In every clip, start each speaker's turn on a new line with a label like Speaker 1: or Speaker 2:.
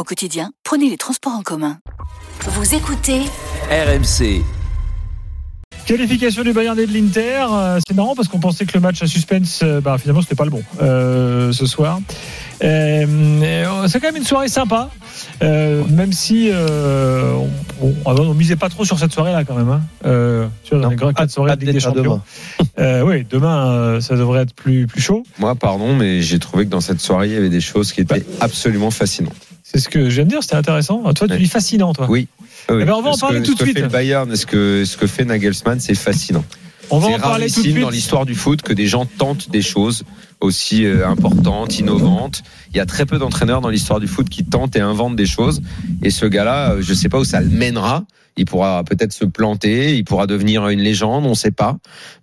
Speaker 1: Au quotidien, prenez les transports en commun.
Speaker 2: Vous écoutez
Speaker 3: RMC.
Speaker 4: Qualification du Bayern et de l'Inter, euh, c'est marrant parce qu'on pensait que le match à suspense, euh, bah, finalement c'était pas le bon euh, ce soir. Euh, c'est quand même une soirée sympa, euh, même si euh, on, on, on misait pas trop sur cette soirée-là quand même. Hein. Euh, tu vois, dans
Speaker 5: Non,
Speaker 4: les grandes quatre soirées de Ligue des Champions. Euh, oui, demain euh, ça devrait être plus plus chaud.
Speaker 5: Moi, pardon, mais j'ai trouvé que dans cette soirée, il y avait des choses qui étaient absolument fascinantes.
Speaker 4: C'est ce que je viens de dire, c'était intéressant. Toi, tu dis fascinant, toi.
Speaker 5: Oui. Oui.
Speaker 4: Eh ben, on va en parler
Speaker 5: que-
Speaker 4: tout de
Speaker 5: Ce que
Speaker 4: suite.
Speaker 5: fait le Bayern ce que, ce que fait Nagelsmann, c'est fascinant.
Speaker 4: On va en parler tout de suite.
Speaker 5: dans l'histoire du foot que des gens tentent des choses aussi euh, importantes, innovantes. Il y a très peu d'entraîneurs dans l'histoire du foot qui tentent et inventent des choses. Et ce gars-là, euh, je ne sais pas où ça le mènera. Il pourra peut-être se planter, il pourra devenir une légende, on ne sait pas.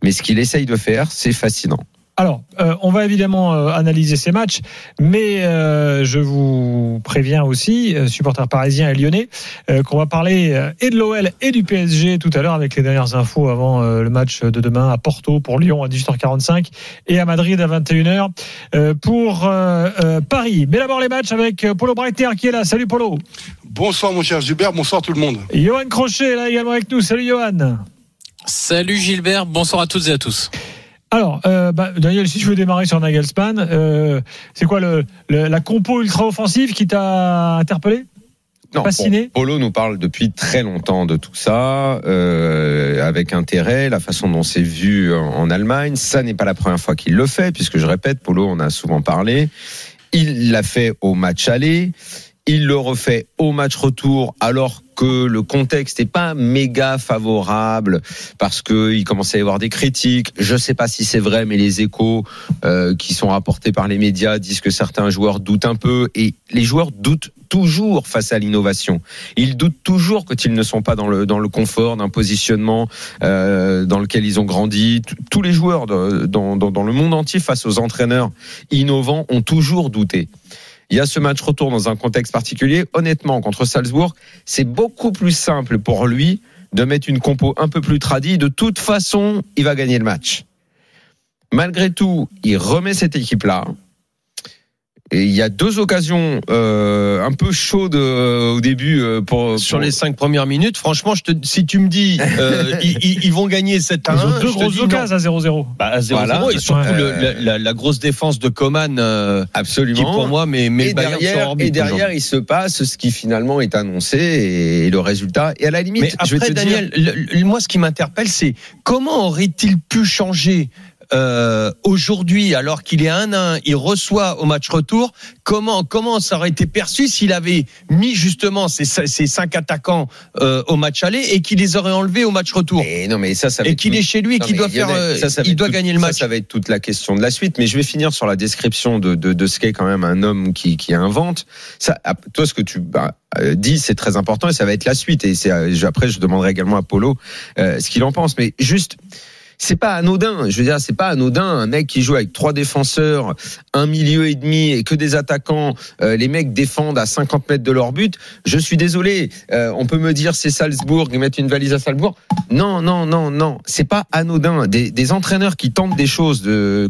Speaker 5: Mais ce qu'il essaye de faire, c'est fascinant.
Speaker 4: Alors, euh, on va évidemment euh, analyser ces matchs, mais euh, je vous préviens aussi, euh, supporters parisiens et lyonnais, euh, qu'on va parler euh, et de l'OL et du PSG tout à l'heure avec les dernières infos avant euh, le match de demain à Porto pour Lyon à 18h45 et à Madrid à 21h euh, pour euh, euh, Paris. Mais d'abord les matchs avec euh, Polo Breiter qui est là. Salut Polo.
Speaker 6: Bonsoir mon cher Gilbert, bonsoir tout le monde.
Speaker 4: Et Johan Crochet est là également avec nous. Salut Johan.
Speaker 7: Salut Gilbert, bonsoir à toutes et à tous.
Speaker 4: Alors, euh, bah, Daniel, si tu veux démarrer sur Nagelsmann, euh, c'est quoi le, le- la compo ultra-offensive qui t'a interpellé?
Speaker 5: Non, bon, Polo nous parle depuis très longtemps de tout ça, euh, avec intérêt, la façon dont c'est vu en, en Allemagne. Ça n'est pas la première fois qu'il le fait, puisque je répète, Polo, on a souvent parlé. Il l'a fait au match aller. Il le refait au match retour, alors que le contexte n'est pas méga favorable, parce que il commençait à y avoir des critiques. Je sais pas si c'est vrai, mais les échos euh, qui sont rapportés par les médias disent que certains joueurs doutent un peu, et les joueurs doutent toujours face à l'innovation. Ils doutent toujours quand ils ne sont pas dans le dans le confort d'un positionnement euh, dans lequel ils ont grandi. Tous les joueurs dans, dans, dans le monde entier face aux entraîneurs innovants ont toujours douté. Il y a ce match retour dans un contexte particulier. Honnêtement, contre Salzbourg, c'est beaucoup plus simple pour lui de mettre une compo un peu plus tradie. De toute façon, il va gagner le match. Malgré tout, il remet cette équipe-là. Et il y a deux occasions euh, un peu chaudes euh, au début euh, pour,
Speaker 3: Sur
Speaker 5: pour-
Speaker 3: les cinq premières minutes, franchement, je te, si tu me dis euh, ils, ils- ils vont gagner 7 à 1,
Speaker 4: Ils ont deux grosses occasions à 0-0.
Speaker 3: Bah, à 0-0
Speaker 5: Voilà.
Speaker 3: et surtout
Speaker 5: Ouais.
Speaker 3: le- la, la- grosse défense de Coman euh,
Speaker 5: absolument.
Speaker 3: qui pour moi mais, mais
Speaker 5: et
Speaker 3: le Bayern sur
Speaker 5: derrière,
Speaker 3: orbite
Speaker 5: et derrière il se passe ce qui finalement est annoncé et, le résultat. Et à la limite,
Speaker 3: Mais
Speaker 5: je vais
Speaker 3: après
Speaker 5: te
Speaker 3: Daniel,
Speaker 5: dire,
Speaker 3: le- le- moi ce qui m'interpelle c'est comment aurait-il pu changer euh, aujourd'hui alors qu'il est 1-1, il reçoit au match retour, comment comment ça aurait été perçu s'il avait mis justement ces, ces cinq attaquants euh, au match aller et qu'il les aurait enlevés au match retour?
Speaker 5: Et non mais ça, ça va
Speaker 3: et qu'il est chez lui et qu'il doit faire
Speaker 5: Lionel,
Speaker 3: euh,
Speaker 5: ça, ça
Speaker 3: il doit
Speaker 5: tout-
Speaker 3: gagner le
Speaker 5: ça,
Speaker 3: match.
Speaker 5: Ça, va être toute la question de la suite. Mais je vais finir sur la description de, de, de ce qu'est quand même un homme qui, qui invente. Ça, toi, ce que tu bah, euh, dis, c'est très important et ça va être la suite. Et c'est euh, après, je demanderai également à Polo euh, ce qu'il en pense. Mais juste. C'est pas anodin, je veux dire, c'est pas anodin. Un mec qui joue avec trois défenseurs, un milieu et demi et que des attaquants, euh, les mecs défendent à 50 mètres de leur but. Je suis désolé, euh, on peut me dire c'est Salzbourg, ils mettent une valise à Salzbourg. Non, non, non, non, c'est pas anodin. Des, des entraîneurs qui tentent des choses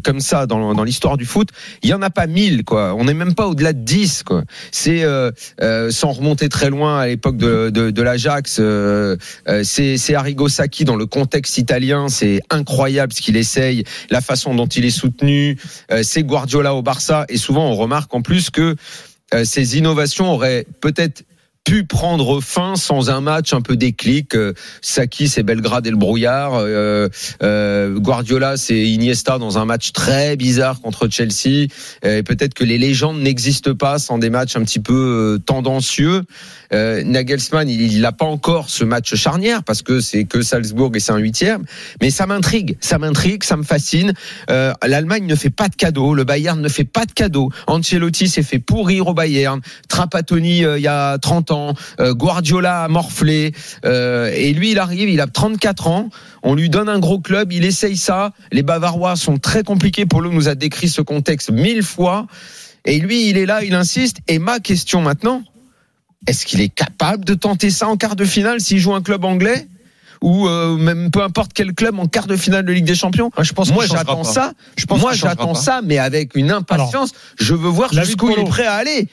Speaker 5: comme ça dans, dans l'histoire du foot, il y en a pas mille, quoi. On n'est même pas au-delà de 10, quoi. C'est euh, sans remonter très loin à l'époque de, de, l'Ajax, c'est Arrigo Sacchi dans le contexte italien, c'est incroyable ce qu'il essaye, la façon dont il est soutenu. Euh, c'est Guardiola au Barça, et souvent on remarque en plus que euh, ces innovations auraient peut-être pu prendre fin sans un match un peu déclic. Euh, Saki, c'est Belgrade et le brouillard. Guardiola, c'est Iniesta dans un match très bizarre contre Chelsea. Peut-être que les légendes n'existent pas sans des matchs un petit peu tendancieux. Euh, Nagelsmann, il n'a pas encore ce match charnière parce que c'est que Salzbourg et c'est un huitième. Mais ça m'intrigue, ça m'intrigue, ça me fascine. Euh, L'Allemagne ne fait pas de cadeaux, le Bayern ne fait pas de cadeaux. Ancelotti s'est fait pourrir au Bayern. Trapattoni, euh, il y a 30 ans. Euh, Guardiola a morflé. Euh, et lui, il arrive, il a 34 ans. On lui donne un gros club, il essaye ça. Les Bavarois sont très compliqués. Polo nous a décrit ce contexte mille fois. Et lui, il est là, il insiste. Et ma question maintenant, est-ce qu'il est capable de tenter ça en quart de finale s'il joue un club anglais ou euh, même peu importe quel club en quart de finale de Ligue des Champions?
Speaker 3: Ah, je pense
Speaker 5: Moi, j'attends ça.
Speaker 3: Je pense
Speaker 5: Moi, j'attends ça, mais avec une impatience. je veux voir jusqu'où il est prêt à aller.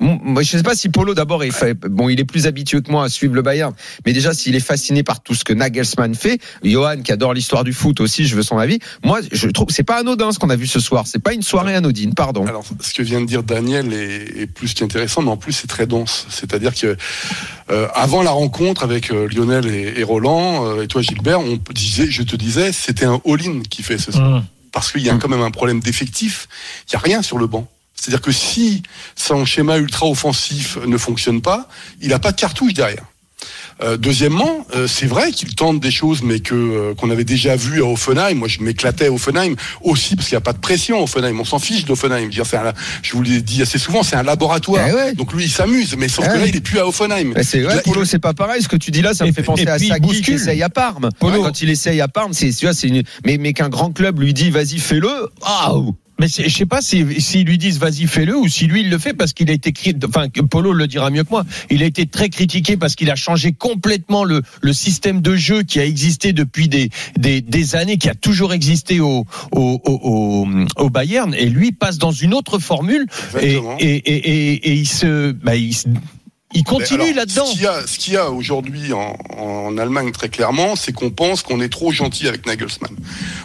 Speaker 5: Moi, je sais pas si Polo d'abord est fait. Bon, il est plus habitué que moi à suivre le Bayern, mais déjà s'il est fasciné par tout ce que Nagelsmann fait, Johan qui adore l'histoire du foot aussi, je veux son avis. Moi, je trouve c'est pas anodin ce qu'on a vu ce soir. C'est pas une soirée anodine, pardon.
Speaker 6: Alors, ce que vient de dire Daniel est, est plus qu'intéressant, mais en plus c'est très dense. C'est-à-dire que euh, avant la rencontre avec euh, Lionel et, et Roland euh, et toi Gilbert, on disait, je te disais, c'était un all-in qui fait ce soir.
Speaker 4: Hum.
Speaker 6: parce qu'il y a quand même un problème d'effectif. Il y a rien sur le banc. C'est-à-dire que si son schéma ultra offensif ne fonctionne pas, il n'a pas de cartouche derrière. Euh, deuxièmement, euh, c'est vrai qu'il tente des choses, mais que euh, qu'on avait déjà vu à Offenheim. Moi, je m'éclatais à Offenheim aussi parce qu'il n'y a pas de pression à Offenheim. On s'en fiche d'Offenheim. Je veux dire, c'est un- Je vous l'ai dit assez souvent, c'est un laboratoire.
Speaker 5: Eh ouais.
Speaker 6: Donc lui, il s'amuse, mais sauf
Speaker 5: Eh
Speaker 6: que là, il est plus à Offenheim.
Speaker 5: Eh, C'est
Speaker 6: Là,
Speaker 5: Polo,
Speaker 6: il-
Speaker 5: c'est pas pareil. Ce que tu dis là, ça me fait penser à Sagui qui essaye à Parme.
Speaker 3: Polo.
Speaker 5: Quand il essaye à Parme, c'est tu vois, c'est une... mais mais qu'un grand club lui dit vas-y fais-le. Ah
Speaker 3: Mais je sais pas si s'ils lui disent vas-y fais-le ou si lui il le fait parce qu'il a été enfin Polo le dira mieux que moi. Il a été très critiqué parce qu'il a changé complètement le, le système de jeu qui a existé depuis des, des, des années, qui a toujours existé au, au, au, au, Bayern. Et lui passe dans une autre formule. Et, et, et, et, et il se bah, il, se- il continue là-dedans.
Speaker 6: Ce qu'il y a, ce qu'il y a aujourd'hui en, en Allemagne très clairement, c'est qu'on pense qu'on est trop gentil avec Nagelsmann.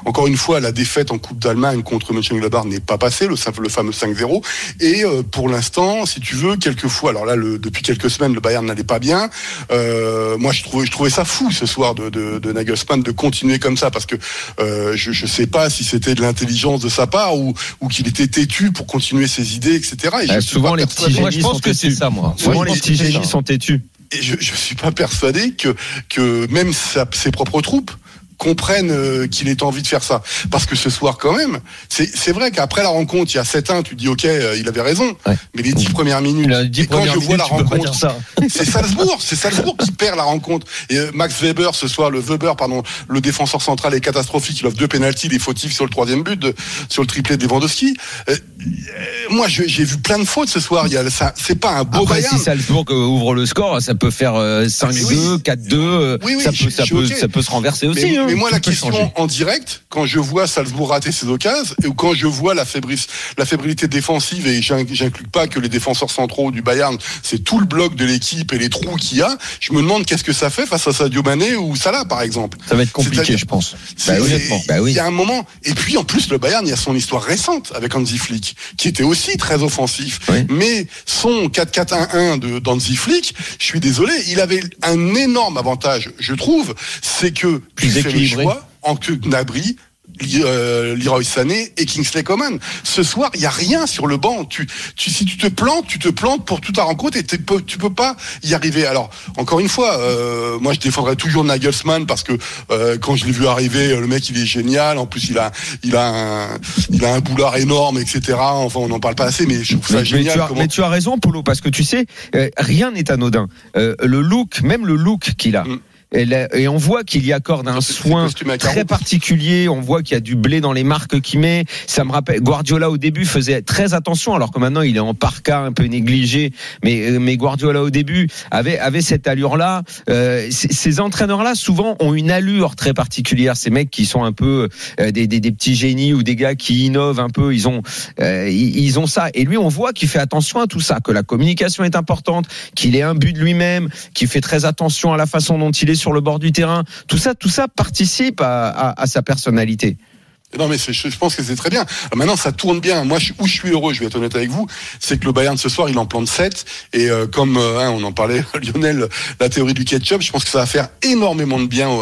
Speaker 6: Encore une fois, la défaite en Coupe d'Allemagne contre Mönchengladbach n'est pas passée, le, simple- le fameux 5-0. Et euh, pour l'instant, si tu veux, quelquefois, alors là, le, depuis quelques semaines, le Bayern n'allait pas bien. Euh, moi, je trouvais, je trouvais ça fou ce soir de, de, de Nagelsmann de continuer comme ça, parce que euh, je ne sais pas si c'était de l'intelligence de sa part ou, ou qu'il était têtu pour continuer ses idées, etc. Et je suis
Speaker 5: souvent, les petits
Speaker 3: Moi je
Speaker 5: génies
Speaker 3: pense
Speaker 5: sont
Speaker 3: que c'est ça moi.
Speaker 5: Souvent
Speaker 3: Moi, je
Speaker 5: les
Speaker 3: pense
Speaker 5: petits sont têtus.
Speaker 6: et je je suis pas persuadé que que même sa- ses propres troupes comprennent euh, qu'il ait envie de faire ça parce que ce soir quand même c'est c'est vrai qu'après la rencontre il y a 7-1 tu dis ok euh, il avait raison
Speaker 3: Ouais.
Speaker 6: mais les 10 premières minutes
Speaker 3: Il a dit
Speaker 6: et quand
Speaker 3: première
Speaker 6: je vois
Speaker 3: minute,
Speaker 6: la rencontre c'est Salzbourg, c'est Salzbourg qui perd la rencontre. Et euh, Max Weber ce soir, le Weber, pardon, le défenseur central est catastrophique. Il offre deux pénalties, des fautifs sur le troisième but, de- sur le triplé de Lewandowski. Euh, euh, moi, j'ai vu plein de fautes ce soir. C'est pas un beau
Speaker 5: Après,
Speaker 6: Bayern.
Speaker 5: si Salzbourg euh, ouvre le score, ça peut faire euh, 5-2,
Speaker 6: mais oui.
Speaker 5: 4-2. euh,
Speaker 6: Oui, oui,
Speaker 5: ça, ça,
Speaker 6: je suis
Speaker 5: peut,
Speaker 6: ok.
Speaker 5: ça peut se renverser aussi.
Speaker 6: Mais, moi, la question
Speaker 5: changer.
Speaker 6: en direct, quand je vois Salzbourg rater ses occasions, et quand je vois la, fébris- la fébrilité défensive, et j'in- j'inclus pas que les défenseurs centraux du Bayern, c'est tout le bloc de l'équipe et les trous qu'il y a, je me demande qu'est-ce que ça fait face à Sadio Mané ou Salah, par exemple.
Speaker 3: Ça va être compliqué je pense.
Speaker 5: Bah honnêtement, bah oui.
Speaker 6: Il y a un moment. Et puis, en plus, le Bayern, il y a son histoire récente avec Hansi Flick, qui était aussi très offensif.
Speaker 5: Oui.
Speaker 6: Mais son 4-4-1-1 de d'Hansi Flick, je suis désolé, il avait un énorme avantage, je trouve, c'est que en que Gnabry, euh, Leroy Sané et Kingsley Coman. Ce soir, il y a rien sur le banc. Tu, tu, si tu te plantes, tu te plantes pour toute ta rencontre et tu peux pas y arriver. Alors, encore une fois, euh, moi je défendrai toujours Nagelsmann parce que euh, quand je l'ai vu arriver, le mec il est génial. En plus, il a, il a un, il a un boulard énorme, etc. Enfin, on n'en parle pas assez, mais je trouve ça
Speaker 5: Mais, mais
Speaker 6: génial.
Speaker 5: tu as,
Speaker 6: comment-
Speaker 5: mais tu as raison, Polo, parce que tu sais, rien n'est anodin. Le look, même le look qu'il a.
Speaker 6: Mm.
Speaker 5: Et, on voit qu'il y accorde un soin très particulier. On voit qu'il y a du blé dans les marques qu'il met. Ça me rappelle Guardiola au début faisait très attention, alors que maintenant il est en parka un peu négligé. Mais euh, mais Guardiola au début avait avait cette allure là. Euh, ces entraîneurs là souvent ont une allure très particulière. Ces mecs qui sont un peu euh, des, des des petits génies ou des gars qui innovent un peu. Ils ont euh, ils, ils ont ça. Et lui on voit qu'il fait attention à tout ça, que la communication est importante, qu'il est imbu de lui-même, qu'il fait très attention à la façon dont il est sur le bord du terrain. Tout ça, tout ça participe à, sa personnalité.
Speaker 6: Non mais je, pense que c'est très bien. Maintenant ça tourne bien. Moi où je suis heureux, je vais être honnête avec vous, c'est que le Bayern ce soir il en plante 7 et euh, comme euh, hein, on en parlait Lionel, la théorie du ketchup, je pense que ça va faire énormément de bien au,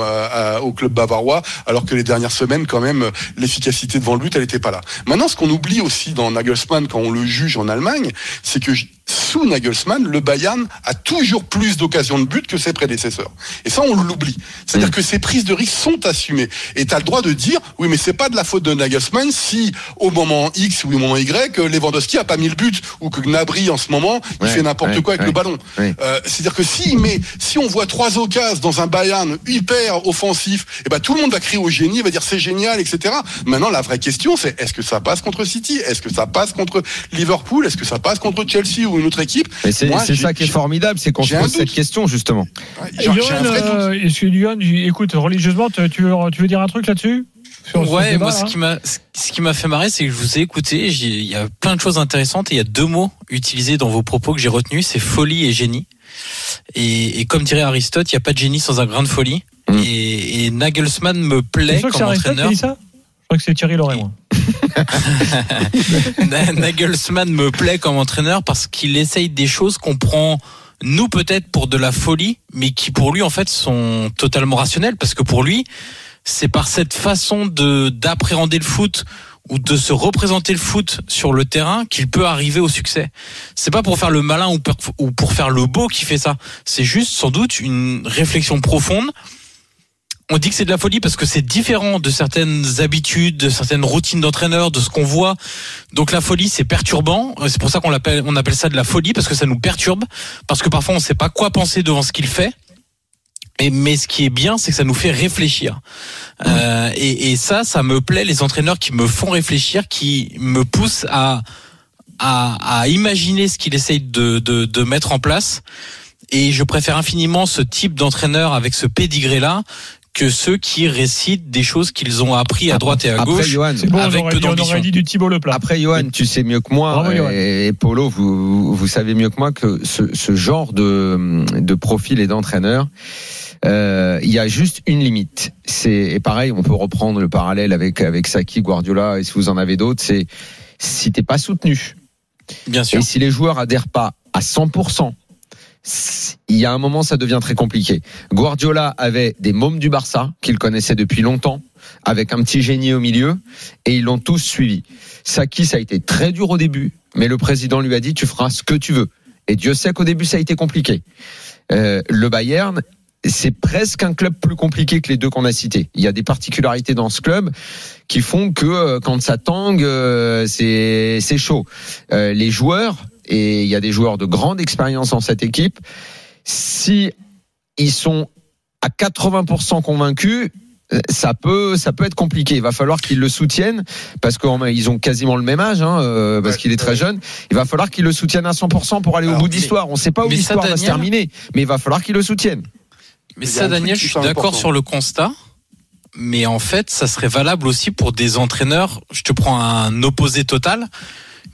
Speaker 6: au club bavarois alors que les dernières semaines quand même l'efficacité devant le but elle était pas là. Maintenant ce qu'on oublie aussi dans Nagelsmann quand on le juge en Allemagne, c'est que sous Nagelsmann, le Bayern a toujours plus d'occasions de but que ses prédécesseurs. Et ça, on l'oublie. C'est-à-dire que ces prises de risque sont assumées. Et tu as le droit de dire, oui, mais c'est pas de la faute de Nagelsmann si au moment X ou au moment Y, Lewandowski a pas mis le but ou que Gnabry en ce moment, il fait n'importe
Speaker 5: ouais,
Speaker 6: quoi avec
Speaker 5: ouais,
Speaker 6: le ballon. Euh, C'est-à-dire que si, mais si on voit trois occasions dans un Bayern hyper offensif, et ben tout le monde va crier au génie, va dire c'est génial, etc. Maintenant, la vraie question, c'est est-ce que ça passe contre City? Est-ce que ça passe contre Liverpool? Est-ce que ça passe contre Chelsea ou une autre équipe
Speaker 5: Mais c'est ça qui est formidable, c'est qu'on se pose cette question justement.
Speaker 4: Euh, est-ce que écoute, religieusement, tu veux, tu veux dire un truc là-dessus?
Speaker 7: Ouais,
Speaker 4: débat,
Speaker 7: moi, ce
Speaker 4: là
Speaker 7: qui m'a, ce qui m'a fait marrer, c'est que je vous ai écouté. Il y a plein de choses intéressantes et il y a deux mots utilisés dans vos propos que j'ai retenus, c'est folie et génie. Et, et comme dirait Aristote, il n'y a pas de génie sans un grain de folie.
Speaker 5: Mm.
Speaker 7: Et, et Nagelsmann me plaît comme entraîneur.
Speaker 4: dit ça? Je crois que c'est Thierry Loret, moi.
Speaker 7: Nagelsmann me plaît comme entraîneur parce qu'il essaye des choses qu'on prend nous peut-être pour de la folie, mais qui pour lui en fait sont totalement rationnelles parce que pour lui c'est par cette façon de d'appréhender le foot ou de se représenter le foot sur le terrain qu'il peut arriver au succès. C'est pas pour faire le malin ou pour, ou pour faire le beau qui fait ça. C'est juste sans doute une réflexion profonde on dit que c'est de la folie parce que c'est différent de certaines habitudes, de certaines routines d'entraîneur, de ce qu'on voit. Donc la folie, c'est perturbant. C'est pour ça qu'on appelle ça de la folie parce que ça nous perturbe, parce que parfois on ne sait pas quoi penser devant ce qu'il fait. Mais ce qui est bien, c'est que ça nous fait réfléchir. Euh, et, et ça, ça me plaît, les entraîneurs qui me font réfléchir, qui me poussent à, à, à imaginer ce qu'il essaye de, de, de mettre en place. Et je préfère infiniment ce type d'entraîneur avec ce pédigré-là que ceux qui récitent des choses qu'ils ont appris à droite et à
Speaker 5: Après,
Speaker 7: gauche.
Speaker 5: Johan,
Speaker 4: bon, on
Speaker 7: Avec
Speaker 4: aurait,
Speaker 7: peu
Speaker 4: dit, on
Speaker 7: d'ambition.
Speaker 4: aurait dit du Thibaut Leplat.
Speaker 5: Après, Johan, tu sais mieux que moi,
Speaker 4: Bravo, Johan.
Speaker 5: et, et Polo, vous, vous savez mieux que moi que ce, ce genre de, de profil et d'entraîneur, euh, il y a juste une limite. C'est et pareil, on peut reprendre le parallèle avec avec Saki, Guardiola, et si vous en avez d'autres, c'est si t'es pas soutenu
Speaker 7: Bien sûr.
Speaker 5: et si les joueurs adhèrent pas à 100%. Il y a un moment, ça devient très compliqué. Guardiola avait des mômes du Barça qu'il connaissait depuis longtemps, avec un petit génie au milieu, et ils l'ont tous suivi. Saki, ça a été très dur au début, mais le président lui a dit tu feras ce que tu veux. Et Dieu sait qu'au début, ça a été compliqué. Euh, le Bayern, c'est presque un club plus compliqué que les deux qu'on a cités. Il y a des particularités dans ce club qui font que euh, quand ça tangue, euh, c'est c'est chaud. Euh, les joueurs et il y a des joueurs de grande expérience dans cette équipe. Si ils sont à 80% convaincus, ça peut ça peut être compliqué. Il va falloir qu'ils le soutiennent parce qu'ils ont quasiment le même âge, hein, euh, parce
Speaker 6: Ouais,
Speaker 5: qu'il est très
Speaker 6: ouais.
Speaker 5: jeune. Il va falloir qu'ils le soutiennent à 100% pour aller au bout de l'histoire. On ne sait pas où l'histoire va se
Speaker 7: Daniel-
Speaker 5: terminer, mais il va falloir qu'ils le soutiennent.
Speaker 7: Mais ça, Daniel, je suis d'accord sur le constat. Mais en fait, ça serait valable aussi pour des entraîneurs. Je te prends un opposé total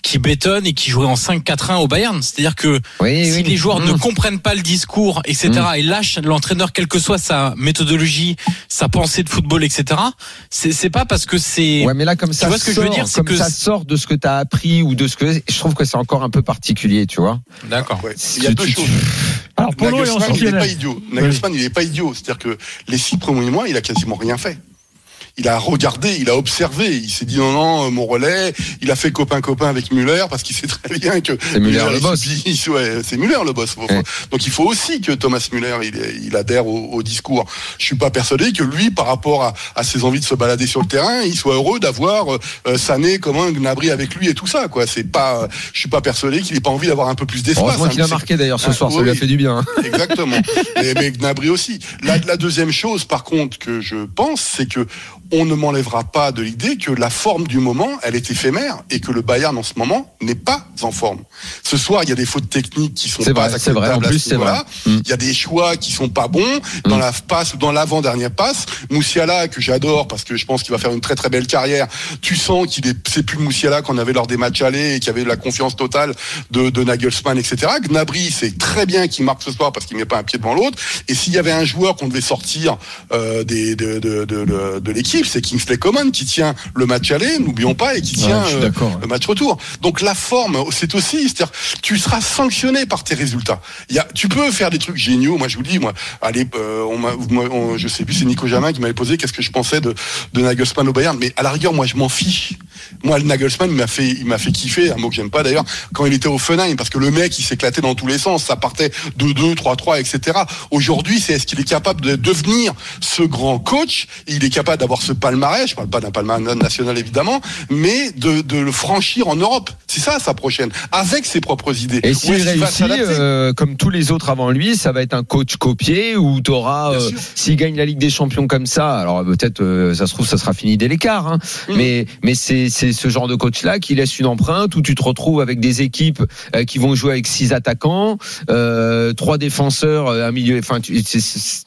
Speaker 7: qui bétonne et qui jouerait en 5-4-1 au Bayern. C'est-à-dire que
Speaker 5: Oui,
Speaker 7: si
Speaker 5: oui.
Speaker 7: les joueurs
Speaker 5: Mmh.
Speaker 7: ne comprennent pas le discours, etc.,
Speaker 5: Mm.
Speaker 7: et lâchent l'entraîneur, quelle que soit sa méthodologie, sa pensée de football, etc., c'est pas parce que c'est
Speaker 5: Ouais, mais là, comme ça,
Speaker 7: vois ce que je veux dire, c'est
Speaker 5: comme
Speaker 7: que
Speaker 5: ça sort de ce que tu as appris ou de ce que je trouve que c'est encore un peu particulier, tu vois.
Speaker 7: D'accord.
Speaker 6: Ouais. Il y a deux
Speaker 5: Tu- tu-
Speaker 6: choses.
Speaker 4: Alors, Polo
Speaker 6: Nagelsmann, il n'est pas idiot. Nagelsmann, il n'est pas idiot. C'est-à-dire que les six premiers mois, il a quasiment rien fait. Il a regardé, il a observé, il s'est dit non, non, euh, mon relais, il a fait copain-copain avec Müller parce qu'il sait très bien que
Speaker 5: C'est Müller le boss.
Speaker 6: ouais, c'est Müller le boss.
Speaker 5: Ouais.
Speaker 6: Donc il faut aussi que Thomas Müller, il, il adhère au, au discours. Je suis pas persuadé que lui, par rapport à, à ses envies de se balader sur le terrain, il soit heureux d'avoir euh, Sané comme un Gnabry avec lui et tout ça, quoi. C'est pas, je suis pas persuadé qu'il ait pas envie d'avoir un peu plus d'espace. Hein.
Speaker 5: qu'il a marqué d'ailleurs ce
Speaker 6: Ah,
Speaker 5: soir, ça lui a fait du bien. hein.
Speaker 6: Exactement. mais, mais Gnabry aussi. La, la deuxième chose, par contre, que je pense, c'est que on ne m'enlèvera pas de l'idée que la forme du moment, elle est éphémère et que le Bayern en ce moment n'est pas en forme. Ce soir, il y a des fautes techniques qui sont pas
Speaker 5: vrai, c'est vrai. En
Speaker 6: acceptables
Speaker 5: plus,
Speaker 6: ce
Speaker 5: c'est vrai. Mm.
Speaker 6: Il y a des choix qui sont pas bons dans
Speaker 5: Mm.
Speaker 6: la passe ou dans l'avant-dernière passe. Moussiala, que j'adore parce que je pense qu'il va faire une très très belle carrière. Tu sens qu'il est, c'est plus Moussiala qu'on avait lors des matchs allés et qui avait la confiance totale de, de Nagelsmann, etc. Gnabry, c'est très bien qu'il marque ce soir parce qu'il met pas un pied devant l'autre. Et s'il y avait un joueur qu'on devait sortir euh, des, de, de, de, de, de l'équipe, terrible. C'est Kingsley Coman qui tient le match aller, n'oublions pas, et qui tient euh, le match retour. Donc la forme, c'est aussi, c'est-à-dire, tu seras sanctionné par tes résultats. Il y a, tu peux faire des trucs géniaux. Moi, je vous dis, moi, allez, euh, on m'a, moi, on- je sais plus, c'est Nico Jamin qui m'avait posé qu'est-ce que je pensais de, de Nagelsmann au Bayern. Mais à la rigueur, moi, je m'en fiche. Moi, le Nagelsmann, il m'a fait, il m'a fait kiffer, un mot que j'aime pas d'ailleurs, quand il était au Fenheim, parce que le mec, il s'éclatait dans tous les sens. Ça partait 2-2, 3-3, etc. Aujourd'hui, c'est est-ce qu'il est capable de devenir ce grand coach? Et Il est capable d'avoir ce palmarès. Je parle pas d'un palmarès national évidemment, mais de, de le franchir en Europe. C'est ça sa prochaine, avec ses propres idées.
Speaker 5: Et s'il réussit, euh, comme tous les autres avant lui, ça va être un coach copié où tu auras, s'il gagne la Ligue des Champions comme ça, alors peut-être euh, ça se trouve ça sera fini dès l'écart, hein,
Speaker 6: Mhm.
Speaker 5: mais mais c'est ce genre de coach là qui laisse une empreinte où tu te retrouves avec des équipes euh, qui vont jouer avec six attaquants, euh, trois défenseurs, euh, un milieu, enfin tu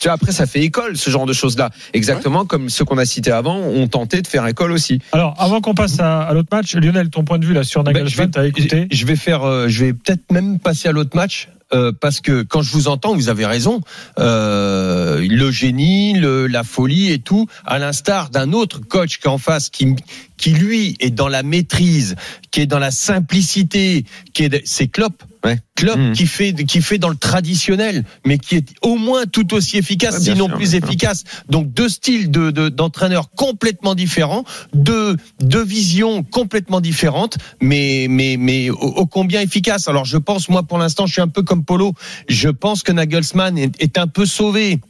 Speaker 5: vois, après ça fait école ce genre de choses là, exactement comme ceux qu'on a cités avant ont tenté de faire école aussi.
Speaker 4: Alors, avant qu'on passe à, à l'autre match, Lionel, ton point de vue là sur
Speaker 3: Ben, je
Speaker 4: Nagelsmann, t'as écouté
Speaker 3: Je vais faire, euh, je vais peut-être même passer à l'autre match. euh, parce que quand je vous entends, vous avez raison. Euh, le génie, le, la folie et tout, à l'instar d'un autre coach qui est en face, qui, qui lui est dans la maîtrise, qui est dans la simplicité, qui est, c'est Klopp.
Speaker 5: Ouais.
Speaker 3: Klopp
Speaker 5: Mhm.
Speaker 3: qui fait qui fait dans le traditionnel, mais qui est au moins tout aussi efficace,
Speaker 5: Ouais,
Speaker 3: sinon
Speaker 5: sûr,
Speaker 3: plus
Speaker 5: bien
Speaker 3: efficace. Donc deux styles de de- d'entraîneurs complètement différents, deux deux visions complètement différentes, mais mais mais ô, ô combien efficaces. Alors je pense moi pour l'instant je suis un peu comme Polo. Je pense que Nagelsmann est, est un peu sauvé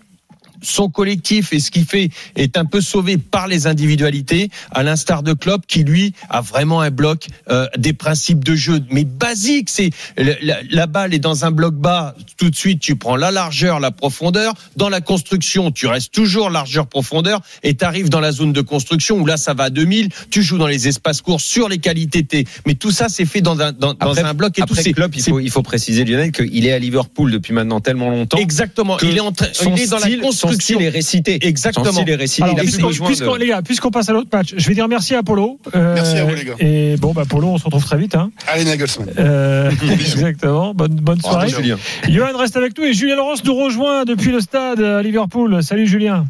Speaker 3: son collectif et ce qu'il fait est un peu sauvé par les individualités, à l'instar de Klopp qui lui a vraiment un bloc euh, des principes de jeu, mais basique. C'est la, balle est dans un bloc bas, tout de suite tu prends la largeur, la profondeur. Dans la construction, tu restes toujours largeur profondeur et tu arrives dans la zone de construction où là ça va à 2000. Tu joues dans les espaces courts sur les qualités T. Mais tout ça c'est fait dans un dans, dans
Speaker 5: Après-
Speaker 3: un bloc et.
Speaker 5: Après Klopp, il faut, il faut préciser Lionel qu'il est à Liverpool depuis maintenant tellement longtemps.
Speaker 3: Exactement. Il est en il est dans
Speaker 5: style-
Speaker 3: la construction.
Speaker 5: Style est récité.
Speaker 3: Exactement.
Speaker 4: Alors, puisqu'on-
Speaker 5: de-
Speaker 4: les gars, puisqu'on passe à l'autre match, je vais dire merci à Polo. Euh,
Speaker 6: Merci à vous, les gars.
Speaker 4: Et bon, bah Polo, on se retrouve très vite. Hein.
Speaker 6: Allez Nagelsmann.
Speaker 4: Euh, exactement. Bonne bonne soirée.
Speaker 5: Julien.
Speaker 4: Johan reste avec nous et Julien Laurence nous rejoint depuis le stade à Liverpool. Salut Julien.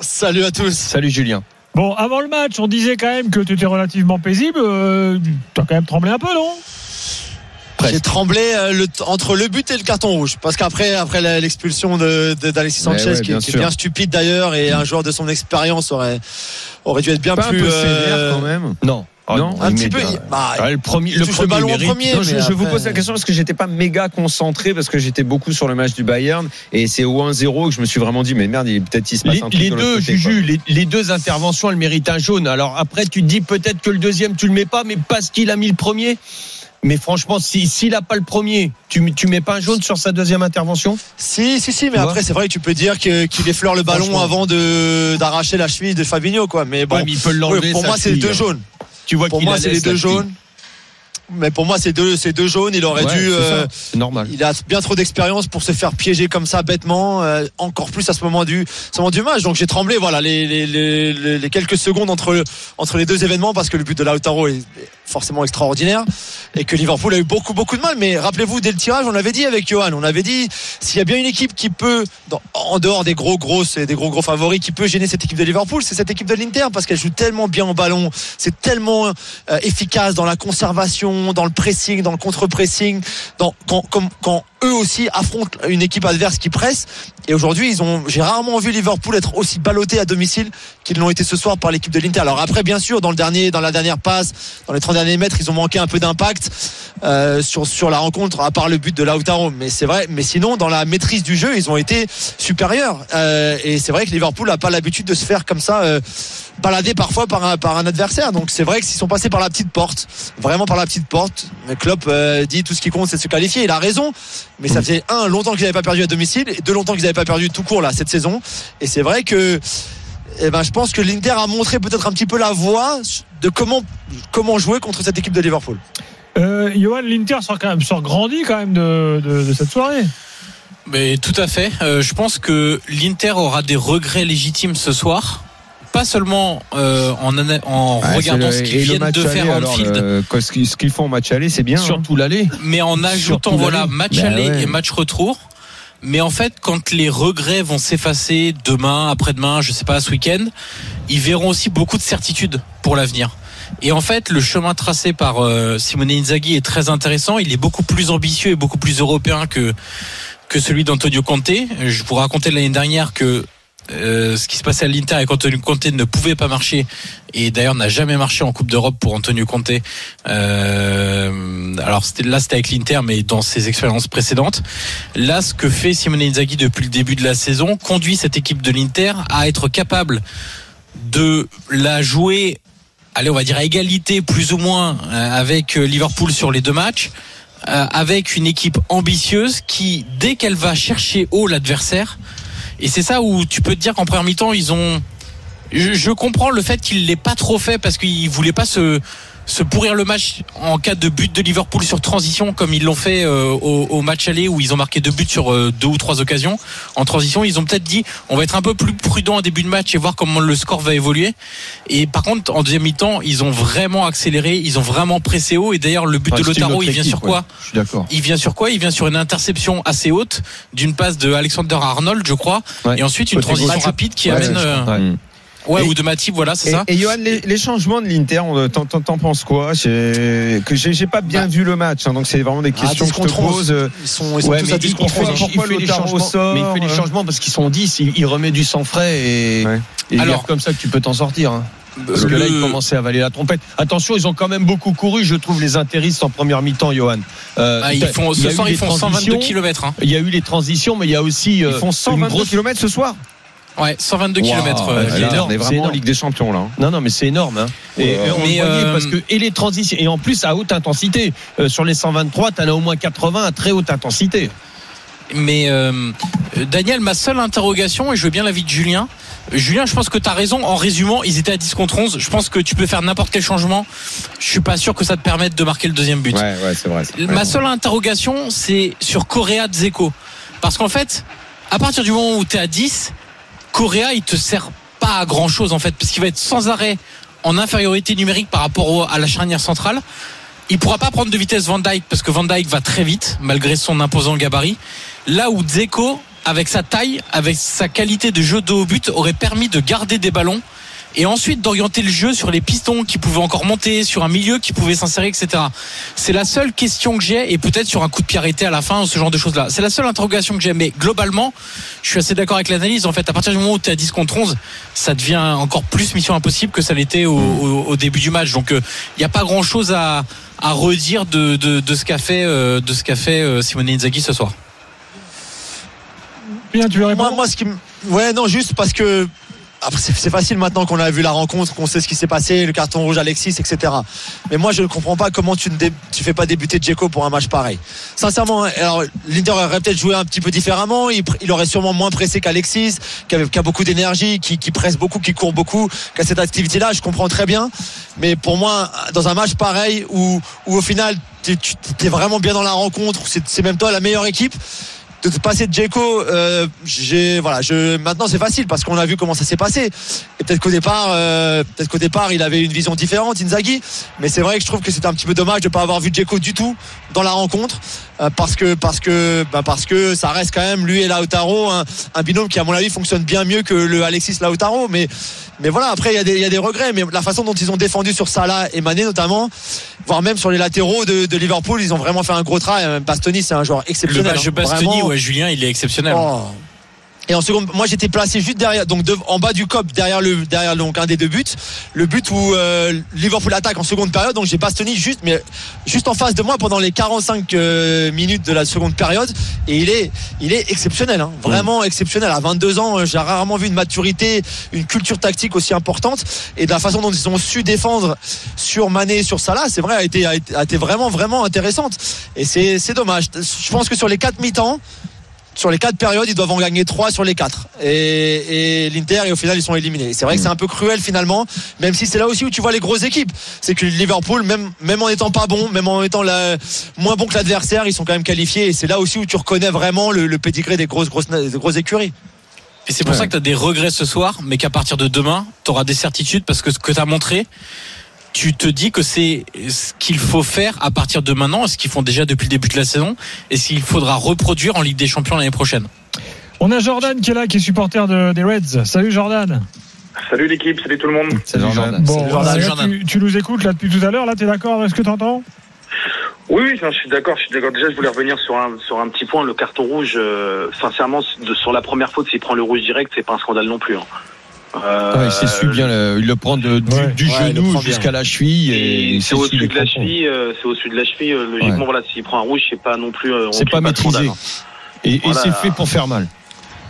Speaker 8: Salut à tous.
Speaker 3: Salut Julien.
Speaker 4: Bon, avant le match, on disait quand même que tu étais relativement paisible. Euh, tu as quand même tremblé un peu, non?
Speaker 8: J'ai tremblé euh, le entre le but et le carton rouge parce qu'après après l'expulsion de de- d'Alexis Sanchez
Speaker 5: ouais,
Speaker 8: qui,
Speaker 5: bien
Speaker 8: qui est bien stupide d'ailleurs et un joueur de son expérience aurait aurait dû être bien
Speaker 5: Pas un
Speaker 8: plus
Speaker 5: peu
Speaker 8: euh,
Speaker 5: sévère quand même.
Speaker 3: Non. Ah
Speaker 5: Non,
Speaker 8: un petit peu il- bah,
Speaker 3: Ah, le premier, le premier
Speaker 8: le ballon en
Speaker 3: mérite.
Speaker 8: premier
Speaker 5: Non, je, vous pose la question parce que j'étais pas méga concentré parce que j'étais beaucoup sur le match du Bayern et c'est au 1-0 que je me suis vraiment dit mais merde il peut-être il se passe
Speaker 3: Les,
Speaker 5: un truc
Speaker 3: les
Speaker 5: de
Speaker 3: deux,
Speaker 5: côté,
Speaker 3: Juju, les, les deux interventions, elles méritent un jaune. Alors après, tu te dis peut-être que le deuxième, tu le mets pas, mais parce qu'il a mis le premier. Mais franchement, si s'il a pas le premier, tu tu mets pas un jaune sur sa deuxième intervention?
Speaker 8: Si, si, si, mais après, c'est vrai que tu peux dire qu'il effleure le ballon avant d'arracher la cheville de Fabinho, quoi. Mais bon,
Speaker 3: Ouais, mais il peut
Speaker 8: oui,
Speaker 3: l'enlever.
Speaker 8: pour moi, c'est les deux
Speaker 3: hein.
Speaker 8: jaunes.
Speaker 3: Tu vois
Speaker 8: Pour moi, c'est les deux jaunes. Mais pour moi, c'est deux, deux jaunes. Il aurait
Speaker 3: Ouais,
Speaker 8: dû. euh,
Speaker 3: normal.
Speaker 8: il a bien trop d'expérience pour se faire piéger comme ça bêtement, euh, encore plus à ce moment du, ce moment du match. Donc j'ai tremblé, voilà, les, les, les, les- les quelques secondes entre entre les deux événements parce que le but de Lautaro est forcément extraordinaire et que Liverpool a eu beaucoup beaucoup de mal. Mais rappelez-vous dès le tirage, on l'avait dit avec Johan, on avait dit s'il y a bien une équipe qui peut, en dehors des gros grosses et des gros gros favoris, qui peut gêner cette équipe de Liverpool, c'est cette équipe de l'Inter parce qu'elle joue tellement bien au ballon, c'est tellement euh, efficace dans la conservation, dans le pressing, dans le contre-pressing, quand eux aussi affrontent une équipe adverse qui presse. Et aujourd'hui, ils ont, j'ai rarement vu Liverpool être aussi ballotté à domicile qu'ils l'ont été ce soir par l'équipe de l'Inter. Alors après, bien sûr, dans le dernier, dans la dernière passe, dans les 30 derniers mètres, ils ont manqué un peu d'impact euh, sur sur la rencontre, à part le but de Lautaro. Mais c'est vrai. Mais sinon, dans la maîtrise du jeu, ils ont été supérieurs. Euh, et c'est vrai que Liverpool n'a pas l'habitude de se faire comme ça. Euh, balader parfois par un, par un adversaire donc c'est vrai que s'ils sont passés par la petite porte vraiment par la petite porte Klopp euh, dit tout ce qui compte c'est de se qualifier il a raison mais ça faisait un longtemps qu'ils n'avaient pas perdu à domicile et deux longtemps qu'ils n'avaient pas perdu tout court là cette saison et c'est vrai que eh ben, je pense que l'Inter a montré peut-être un petit peu la voie de comment comment jouer contre cette équipe de Liverpool
Speaker 4: euh, Johan, l'Inter sort quand même sort grandi quand même de, de, de cette soirée.
Speaker 7: Mais tout à fait. Euh, je pense que l'Inter aura des regrets légitimes ce soir. Pas seulement euh, en,
Speaker 5: Ouais,
Speaker 7: regardant
Speaker 5: c'est
Speaker 7: ce
Speaker 5: le-
Speaker 7: qu'ils
Speaker 5: le
Speaker 7: viennent de faire en field,
Speaker 5: le- ce qu'ils font en match aller c'est bien hein.
Speaker 3: Surtout l'aller.
Speaker 7: mais en ajoutant voilà match
Speaker 5: Bah
Speaker 7: aller
Speaker 5: ouais.
Speaker 7: et match retour. Mais en fait, quand les regrets vont s'effacer demain, après-demain, je sais pas, ce week-end, ils verront aussi beaucoup de certitudes pour l'avenir. Et en fait, le chemin tracé par euh, Simone Inzaghi est très intéressant. Il est beaucoup plus ambitieux et beaucoup plus européen que que celui d'Antonio Conte. Je vous racontais l'année dernière que euh, ce qui se passait à l'Inter et qu'Antonio Conte ne pouvait pas marcher et d'ailleurs n'a jamais marché en Coupe d'Europe pour Antonio Conte. Euh, alors c'était là c'était avec l'Inter mais dans ses expériences précédentes. Là ce que fait Simone Inzaghi depuis le début de la saison conduit cette équipe de l'Inter à être capable de la jouer allez on va dire à égalité plus ou moins euh, avec euh, Liverpool sur les deux matchs avec une équipe ambitieuse qui dès qu'elle va chercher haut l'adversaire et c'est ça où tu peux te dire qu'en première mi-temps ils ont je, comprends le fait qu'il l'ait pas trop fait parce qu'il voulait pas se se pourrir le match en cas de but de Liverpool sur transition comme ils l'ont fait euh, au, au match aller où ils ont marqué deux buts sur euh, deux ou trois occasions en transition ils ont peut-être dit on va être un peu plus prudent en début de match et voir comment le score va évoluer et par contre en deuxième mi-temps ils ont vraiment accéléré ils ont vraiment pressé haut et d'ailleurs le but
Speaker 3: Enfin,
Speaker 7: de Lotaro il vient sur quoi
Speaker 3: ouais. Je suis d'accord.
Speaker 7: il vient sur quoi Il vient sur une interception assez haute d'une passe de Alexander Arnold, je crois,
Speaker 3: Ouais.
Speaker 7: et ensuite une
Speaker 3: Côté
Speaker 7: transition
Speaker 3: gauche.
Speaker 7: rapide qui
Speaker 3: Ouais,
Speaker 7: amène, euh.
Speaker 3: Ouais.
Speaker 5: Et-
Speaker 7: ou de Matip, voilà, c'est ça.
Speaker 5: et Johan, les, les changements de l'Inter, on- t'en, t'en- t'en penses quoi? J'ai- Que j'ai, j'ai pas bien
Speaker 8: Bah.
Speaker 5: vu le match, hein, donc c'est vraiment des
Speaker 8: Ah,
Speaker 5: questions
Speaker 8: 10
Speaker 5: que je te
Speaker 8: contre 11.
Speaker 5: pose. euh,
Speaker 8: Ils sont, ils sont
Speaker 3: Ouais,
Speaker 8: tous à
Speaker 3: il,
Speaker 8: 10
Speaker 3: il
Speaker 8: contre
Speaker 3: fait,
Speaker 8: 11. hein.
Speaker 5: pourquoi
Speaker 3: il fait les
Speaker 5: Lautaro
Speaker 3: changements,
Speaker 5: sort,
Speaker 3: mais il fait les
Speaker 5: euh,
Speaker 3: changements parce qu'ils sont 10, il, il remet du sang frais et,
Speaker 5: Ouais.
Speaker 3: et
Speaker 7: Alors-
Speaker 3: comme ça que tu peux t'en sortir. hein. Parce que là,
Speaker 7: Le-
Speaker 3: ils commençaient à avaler la trompette. Attention, ils ont quand même beaucoup couru, je trouve, les intéristes en première mi-temps, Johan. Euh,
Speaker 7: Ah, ils font, ce soir, ils font 122
Speaker 3: transitions,
Speaker 7: km. Hein.
Speaker 3: Il y a eu les transitions, mais il y a aussi euh,
Speaker 5: Ils font
Speaker 3: une
Speaker 5: 122
Speaker 3: grosse
Speaker 5: km ce soir.
Speaker 7: Ouais, 122
Speaker 3: Wow,
Speaker 7: km. euh,
Speaker 3: là,
Speaker 7: leader.
Speaker 5: on est
Speaker 3: c'est
Speaker 5: vraiment en
Speaker 3: énorme.
Speaker 5: Ligue des Champions là. hein.
Speaker 3: Non, non, mais c'est énorme. Hein. Et,
Speaker 7: Mais, euh,
Speaker 3: parce que les transitions et en plus à haute intensité. Euh, sur les 123, t'en as au moins 80 à très haute intensité.
Speaker 7: Mais euh, Daniel, ma seule interrogation, et je veux bien l'avis de Julien. Julien, je pense que tu as raison. En résumant, ils étaient à 10 contre 11. Je pense que tu peux faire n'importe quel changement. Je suis pas sûr que ça te permette de marquer le deuxième but.
Speaker 5: Ouais, ouais, c'est vrai.
Speaker 7: Ma seule interrogation, c'est sur Correa Dzeko. Parce qu'en fait, à partir du moment où tu es à 10, Correa, il te sert pas à grand chose en fait, parce qu'il va être sans arrêt en infériorité numérique par rapport à la charnière centrale. Il pourra pas prendre de vitesse Van Dyke parce que Van Dyke va très vite malgré son imposant gabarit. Là où Dzeko, avec sa taille, avec sa qualité de jeu de haut but, aurait permis de garder des ballons et ensuite d'orienter le jeu sur les pistons qui pouvaient encore monter, sur un milieu qui pouvait s'insérer, etc. C'est la seule question que j'ai, et peut-être sur un coup de pied arrêté à la fin, ce genre de choses-là. C'est la seule interrogation que j'ai, mais globalement, je suis assez d'accord avec l'analyse. En fait, à partir du moment où tu es à 10 contre 11, ça devient encore plus mission impossible que ça l'était au, au- au début du match. Donc, il n'y a pas grand-chose à, à redire de, de, de ce qu'a fait, euh, de ce qu'a fait euh, Simone Inzaghi ce soir.
Speaker 4: Bien, tu veux
Speaker 8: Moi,
Speaker 4: répondre
Speaker 8: moi, ce qui me- Ouais, non, juste parce que. C'est facile maintenant qu'on a vu la rencontre, qu'on sait ce qui s'est passé, le carton rouge Alexis, etc. Mais moi, je ne comprends pas comment tu ne fais pas débuter Djeko pour un match pareil. Sincèrement, alors l'Inter aurait peut-être joué un petit peu différemment. Il, aurait sûrement moins pressé qu'Alexis, qui, a beaucoup d'énergie, qui, presse beaucoup, qui court beaucoup, qui a cette activité-là. Je comprends très bien. Mais pour moi, dans un match pareil où, où au final, tu es vraiment bien dans la rencontre, c'est même toi la meilleure équipe de passer de Djeko, euh, j'ai voilà, je maintenant c'est facile parce qu'on a vu comment ça s'est passé. Et peut-être qu'au départ, euh, peut-être qu'au départ il avait une vision différente, Inzaghi. Mais c'est vrai que je trouve que c'était un petit peu dommage de pas avoir vu Djeko du tout dans la rencontre euh, parce que parce que bah, parce que ça reste quand même lui et Lautaro un, un binôme qui à mon avis fonctionne bien mieux que le Alexis Lautaro. Mais mais voilà, après il y a des il y a des regrets. Mais la façon dont ils ont défendu sur Salah et Mané notamment, voire même sur les latéraux de, de Liverpool, ils ont vraiment fait un gros travail. Même Bastoni, c'est un joueur
Speaker 7: Le
Speaker 8: exceptionnel.
Speaker 7: match de
Speaker 8: hein.
Speaker 7: Bastoni, ouais, Julien, il est exceptionnel.
Speaker 8: Oh. Et en seconde, moi j'étais placé juste derrière, donc de- en bas du cop, derrière le, derrière donc un des deux buts, le but où euh, Liverpool attaque en seconde période. Donc j'ai Bastoni juste, mais juste en face de moi pendant les 45 euh, minutes de la seconde période, et il est, il est exceptionnel, hein, vraiment exceptionnel. À 22 ans, euh, j'ai rarement vu une maturité, une culture tactique aussi importante, et de la façon dont ils ont su défendre sur Mané, sur Salah, c'est vrai, a été, a été, a été vraiment, vraiment intéressante. Et c'est, c'est dommage. Je pense que sur les quatre mi-temps sur les quatre périodes, ils doivent en gagner trois sur les quatre. Et, et l'Inter, et au final, ils sont éliminés. C'est vrai que c'est un peu cruel finalement, même si c'est là aussi où tu vois les grosses équipes. C'est que Liverpool, même, même en étant pas bon, même en étant la- moins bon que l'adversaire, ils sont quand même qualifiés. Et c'est là aussi où tu reconnais vraiment le, le pédigré des grosses, grosses, des grosses écuries.
Speaker 7: Et c'est pour ça que tu as des regrets ce soir, mais qu'à partir de demain, tu auras des certitudes parce que ce que tu as montré, tu te dis que c'est ce qu'il faut faire à partir de maintenant, ce qu'ils font déjà depuis le début de la saison, et ce qu'il faudra reproduire en Ligue des Champions l'année prochaine?
Speaker 4: On a Jordan qui est là, qui est supporter de- des Reds. Salut Jordan.
Speaker 9: Salut l'équipe, salut tout le monde.
Speaker 5: Salut, Jordan.
Speaker 4: Bon,
Speaker 7: Jordan,
Speaker 4: là,
Speaker 7: Jordan.
Speaker 4: Tu, tu nous écoutes là depuis tout à l'heure. Là, t'es d'accord avec ce que t'entends?
Speaker 9: Oui, oui, je suis d'accord, je suis d'accord. Déjà, je voulais revenir sur un sur un petit point. Le carton rouge, euh, sincèrement, de- sur la première faute, s'il prend le rouge direct, c'est pas un scandale non plus. hein. Euh,
Speaker 3: Ouais, il s'essuie bien, le- il le prend de- du,
Speaker 4: Ouais.
Speaker 3: du genou jusqu'à la cheville et
Speaker 9: et
Speaker 3: il
Speaker 9: c'est au-dessus de la cheville, euh, c'est au-dessus de la cheville. euh, Logiquement,
Speaker 3: Ouais.
Speaker 9: voilà, s'il prend un rouge, c'est pas non plus. euh,
Speaker 3: C'est pas maîtrisé. Et, et c'est fait pour faire mal.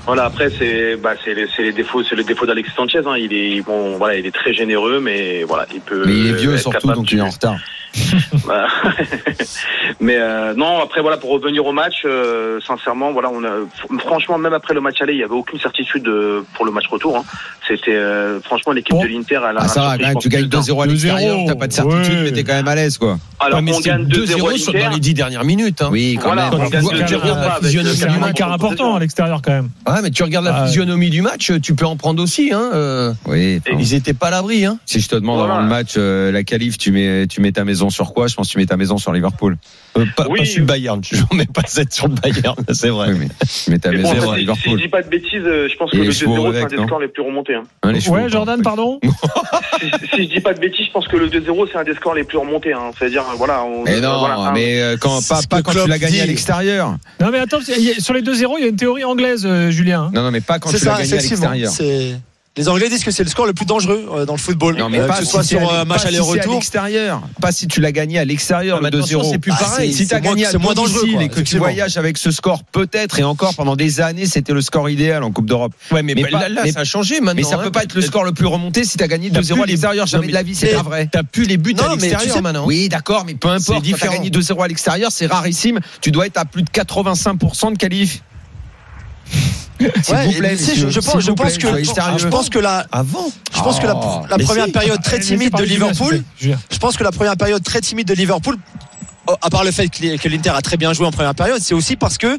Speaker 9: Voilà, après c'est bah c'est les, c'est les défauts, c'est le défaut d'Alex Sanchez. Hein. Il est bon, voilà, il est très généreux, mais voilà, il peut.
Speaker 5: Mais il est vieux surtout, donc il est en retard.
Speaker 9: Mais euh, non, après voilà, pour revenir au match, euh, sincèrement, voilà, on a franchement même après le match aller, il y avait aucune certitude euh, pour le match retour. Hein. C'était euh, franchement l'équipe
Speaker 4: Bon.
Speaker 9: de l'Inter. Elle a
Speaker 5: Ah, ça va, tu gagnes
Speaker 9: plus d'un.
Speaker 5: 2-0 à
Speaker 4: 2-0,
Speaker 5: l'extérieur, t'as pas de certitude,
Speaker 4: ouais.
Speaker 5: mais t'es quand même à l'aise, quoi.
Speaker 9: Alors
Speaker 3: Ouais, mais
Speaker 9: on gagne 2-0 à
Speaker 3: 2-0 sur- dans les 10 dernières minutes. hein.
Speaker 5: Oui, quand
Speaker 9: Voilà,
Speaker 5: même.
Speaker 9: on
Speaker 3: tu
Speaker 9: gagne
Speaker 3: vois- tu
Speaker 9: 2-0
Speaker 3: regardes la
Speaker 9: pas avec
Speaker 3: physionomie
Speaker 9: le
Speaker 3: du
Speaker 4: C'est un
Speaker 9: contre
Speaker 4: important à l'extérieur quand même.
Speaker 3: Ouais, mais tu regardes la
Speaker 4: Ah,
Speaker 3: physionomie du match, tu peux en prendre aussi. Hein. euh,
Speaker 5: Oui. enfin,
Speaker 3: Ils étaient pas à l'abri. Hein.
Speaker 5: Si je te demande
Speaker 9: Voilà.
Speaker 5: avant le match, euh, la qualif, tu mets, tu mets ta maison sur quoi? Je pense que tu mets ta maison sur Liverpool.
Speaker 3: Euh, pas,
Speaker 9: Oui.
Speaker 3: pas sur le Bayern. Je ne mets pas 7 sur le Bayern, c'est vrai.
Speaker 5: Oui, mais
Speaker 9: Mais
Speaker 5: maison
Speaker 9: bon,
Speaker 5: sur
Speaker 9: si, si je
Speaker 5: Liverpool.
Speaker 9: dis pas de bêtises, euh, je pense que le
Speaker 5: les chevaux
Speaker 9: 2-0 c'est un des scores les plus remontés. Hein.
Speaker 5: Hein,
Speaker 4: Ouais, Jordan, pardon.
Speaker 9: si, si je dis pas de bêtises, je pense que le 2-0 c'est un des scores les plus remontés. Hein. C'est-à-dire, voilà. On,
Speaker 5: Mais non,
Speaker 9: voilà, un-
Speaker 5: mais euh, quand,
Speaker 8: C'est
Speaker 5: pas, pas quand tu l'as gagné à l'extérieur.
Speaker 4: Non, mais attends, sur les 2-0, il y a une théorie anglaise, euh, Julien.
Speaker 5: Non, non, mais pas quand
Speaker 8: C'est
Speaker 5: tu l'as
Speaker 8: ça,
Speaker 5: gagné à l'extérieur.
Speaker 8: Les Anglais disent que c'est le score le plus dangereux euh, dans le football.
Speaker 5: Non, mais
Speaker 8: Euh,
Speaker 5: pas
Speaker 8: que ce
Speaker 5: si
Speaker 8: soit
Speaker 5: c'est
Speaker 8: sur
Speaker 5: à-
Speaker 8: un match
Speaker 5: pas si
Speaker 8: aller-retour.
Speaker 5: l'extérieur. Pas si tu l'as gagné à l'extérieur,
Speaker 3: Mais
Speaker 5: le
Speaker 3: attention,
Speaker 5: 2-0.
Speaker 3: c'est plus
Speaker 8: Ah,
Speaker 3: pareil.
Speaker 5: Si tu as gagné à
Speaker 8: c'est moins dangereux,
Speaker 5: domicile
Speaker 8: quoi,
Speaker 5: et que tu voyages avec ce score, peut-être, et encore pendant des années, c'était le score idéal en Coupe d'Europe.
Speaker 3: Ouais, mais,
Speaker 5: Mais
Speaker 3: bah,
Speaker 5: pas-
Speaker 3: là,
Speaker 5: mais-
Speaker 3: ça a changé maintenant.
Speaker 5: Mais ça
Speaker 3: hein.
Speaker 5: peut pas être le score le plus remonté si tu as gagné
Speaker 3: T'as
Speaker 5: 2-0 à l'extérieur. Jamais
Speaker 3: mais
Speaker 5: de la vie, c'est pas vrai.
Speaker 3: T'as plus les buts à l'extérieur maintenant.
Speaker 5: Oui, d'accord, mais peu importe. Tu as gagné 2-0 à l'extérieur, c'est rarissime. Tu dois être à plus de 85% de qualif.
Speaker 8: Ouais,
Speaker 5: vous plaît,
Speaker 8: je, je pense, je
Speaker 5: vous plaît,
Speaker 8: pense que, je pense que la,
Speaker 3: Avant.
Speaker 8: je pense que la,
Speaker 5: Oh,
Speaker 8: la première
Speaker 3: si.
Speaker 8: période très timide de Liverpool, je pense que la première période très timide de Liverpool, oh, à part le fait que l'Inter a très bien joué en première période, c'est aussi parce que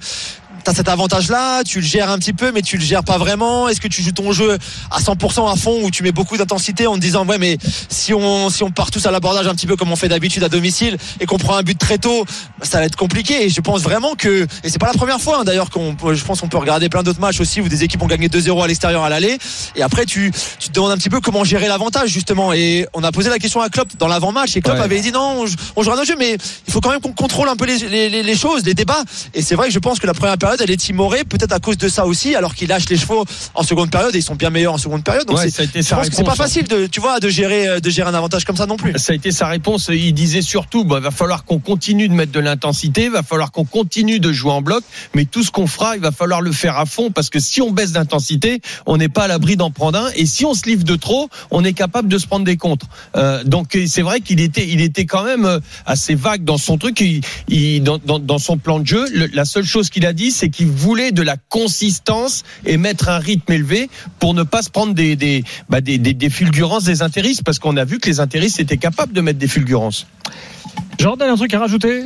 Speaker 8: T'as cet avantage-là, tu le gères un petit peu, mais tu le gères pas vraiment. Est-ce que tu joues ton jeu à 100% à fond ou tu mets beaucoup d'intensité en te disant ouais mais si on si on part tous à l'abordage un petit peu comme on fait d'habitude à domicile et qu'on prend un but très tôt, bah, ça va être compliqué. Et je pense vraiment que et c'est pas la première fois hein, d'ailleurs qu'on je pense qu'on peut regarder plein d'autres matchs aussi où des équipes ont gagné 2-0 à l'extérieur à l'aller et après tu tu te demandes un petit peu comment gérer l'avantage justement et on a posé la question à Klopp dans l'avant-match et Klopp
Speaker 5: Ouais.
Speaker 8: avait dit non on, on jouera notre jeu mais il faut quand même qu'on contrôle un peu les, les, les- les choses les débats et c'est vrai que je pense que la première période elle est timorée peut-être à cause de ça aussi alors qu'ils lâchent les chevaux en seconde période et ils sont bien meilleurs en seconde période donc
Speaker 3: Ouais,
Speaker 8: c'est-
Speaker 3: ça a été
Speaker 8: je
Speaker 3: sa
Speaker 8: pense que c'est pas facile de tu vois de gérer euh, de gérer un avantage comme ça non plus
Speaker 3: Ça a été sa réponse. Il disait surtout, bah, va falloir qu'on continue de mettre de l'intensité, va falloir qu'on continue de jouer en bloc, mais tout ce qu'on fera, il va falloir le faire à fond parce que si on baisse d'intensité, on n'est pas à l'abri d'en prendre un, et si on se livre de trop, on est capable de se prendre des contres. Euh, donc c'est vrai qu'il était, il était quand même euh, assez vague dans son truc, il, il- dans, dans, dans son plan de jeu. Le- la seule chose qu'il a dit, c'est qu'il voulait de la consistance et mettre un rythme élevé pour ne pas se prendre des, des, bah, des, des, des fulgurances des intéristes, parce qu'on a vu que les intéristes étaient capables de mettre des fulgurances.
Speaker 4: Jordan, un truc à rajouter?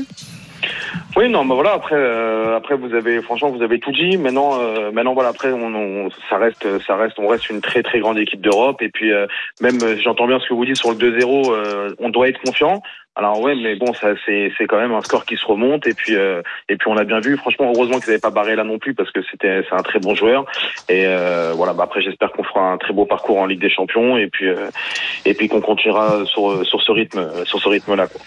Speaker 9: Oui, non, bah voilà. Après, euh, après, vous avez, franchement, vous avez tout dit. Maintenant, euh, maintenant, voilà. Après, on, on- ça reste, ça reste, on reste une très, très grande équipe d'Europe. Et puis, euh, même, euh, j'entends bien ce que vous dites sur le 2-0. euh, on doit être confiant. Alors ouais, mais bon, ça, c'est, c'est quand même un score qui se remonte. Et puis, euh, et puis, on a bien vu. Franchement, heureusement qu'ils n'avaient pas barré là non plus parce que c'était, c'est un très bon joueur. Et euh, voilà. Bah après, j'espère qu'on fera un très beau parcours en Ligue des Champions. Et puis, euh, et puis qu'on continuera sur, sur ce rythme, sur ce rythme-là. Quoi.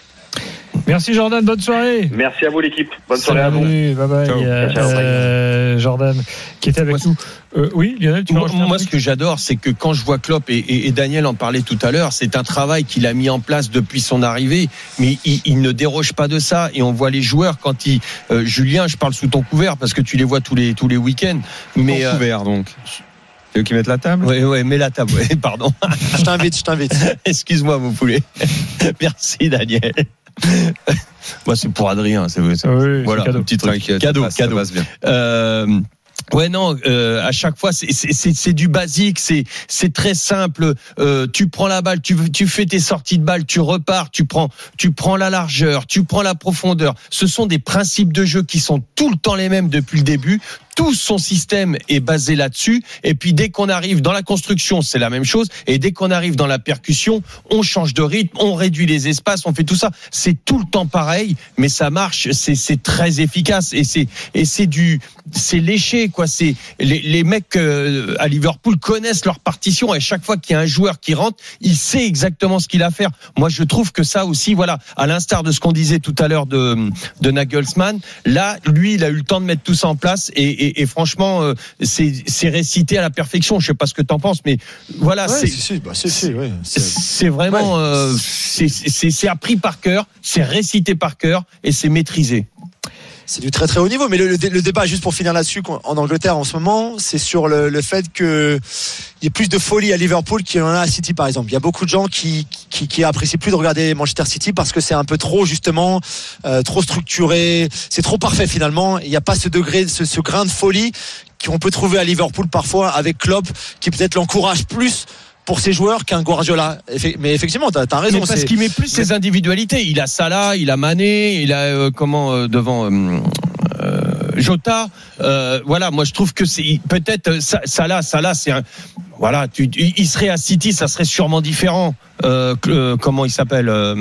Speaker 4: Merci Jordan, bonne soirée.
Speaker 9: Merci à vous l'équipe. Bonne soirée à vous.
Speaker 4: Salut, bye bye.
Speaker 9: Ciao.
Speaker 4: Euh,
Speaker 9: Ciao,
Speaker 4: euh, Jordan, qui était avec nous. Euh, oui, Lionel, tu
Speaker 3: Moi, moi, ce que j'adore, c'est que quand je vois Klopp et, et- et Daniel en parlait tout à l'heure, c'est un travail qu'il a mis en place depuis son arrivée, mais il, il ne déroge pas de ça. Et on voit les joueurs quand ils, euh, Julien, je parle sous ton couvert parce que tu les vois tous les tous les week-ends. Mais
Speaker 5: Ton
Speaker 3: euh,
Speaker 5: couvert, donc. C'est eux qui mettent la table
Speaker 3: ouais, ouais, mets la table. ouais, pardon.
Speaker 8: je t'invite je t'invite
Speaker 3: Excuse-moi, mon poulet. Merci, Daniel. Moi, c'est pour Adrien. C'est c'est-
Speaker 4: Oui, c'est
Speaker 3: voilà,
Speaker 4: cadeau.
Speaker 3: un petit truc. Cadeau,
Speaker 5: ça passe, ça
Speaker 3: cadeau.
Speaker 5: passe bien.
Speaker 3: Euh, Ouais non, euh, à chaque fois c'est- c'est c'est- c'est du basique, c'est c'est très simple. Euh, tu prends la balle, tu tu fais tes sorties de balle, tu repars, tu prends tu prends la largeur, tu prends la profondeur. Ce sont des principes de jeu qui sont tout le temps les mêmes depuis le début. Tout son système est basé là-dessus. Et puis dès qu'on arrive dans la construction, c'est la même chose. Et dès qu'on arrive dans la percussion, on change de rythme, on réduit les espaces, on fait tout ça. C'est tout le temps pareil, mais ça marche. C'est très efficace et c'est et c'est du c'est léché quoi. C'est les, les mecs euh, à Liverpool connaissent leur partition et chaque fois qu'il y a un joueur qui rentre, il sait exactement ce qu'il a à faire. Moi, je trouve que ça aussi, voilà, à l'instar de ce qu'on disait tout à l'heure de de Nagelsmann, là, lui, il a eu le temps de mettre tout ça en place et, et franchement, euh, c'est récité à la perfection. Je sais pas ce que t'en penses, mais voilà,
Speaker 8: Ouais,
Speaker 3: c'est
Speaker 8: bah, ouais.
Speaker 3: Vraiment, euh, c'est appris par cœur, c'est récité par cœur et c'est maîtrisé.
Speaker 8: C'est du très très haut niveau, mais le, le dé- le débat, juste pour finir là-dessus, en Angleterre en ce moment, c'est sur le, le fait que il y a plus de folie à Liverpool qu'il y en a à City, par exemple. Il y a beaucoup de gens qui, qui, qui apprécient plus de regarder Manchester City parce que c'est un peu trop justement euh, trop structuré, c'est trop parfait finalement. Il n'y a pas ce degré, ce, ce grain de folie qu'on peut trouver à Liverpool parfois avec Klopp, qui peut-être l'encourage plus pour ses joueurs qu'un Guardiola. Mais effectivement, t'as as raison.
Speaker 3: Mais parce qu'il met plus ses individualités. Il a Salah, il a Mané, il a euh, comment euh, devant euh, Jota. Voilà, moi je trouve que c'est peut-être Sa- Salah, Salah, c'est un voilà, tu, tu- il serait à City, ça serait sûrement différent. Que- comment il s'appelle euh,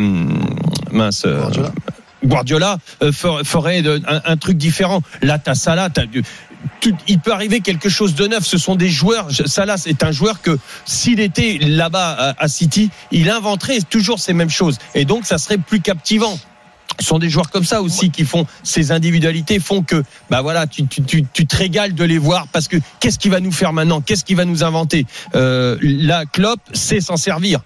Speaker 3: Mince.
Speaker 8: Guardiola.
Speaker 3: Guardiola fer- ferait un, un truc différent. Là, t'as Salah, t'as du- il peut arriver quelque chose de neuf. Ce sont des joueurs. Salah, c'est un joueur que s'il était là-bas à, à City, il inventerait toujours ces mêmes choses. Et donc, ça serait plus captivant. Ce sont des joueurs comme ça aussi qui font ces individualités font que bah voilà tu, tu, tu, tu te régales de les voir parce que qu'est-ce qu'il va nous faire maintenant? Qu'est-ce qu'il va nous inventer? Euh, la Klopp sait s'en servir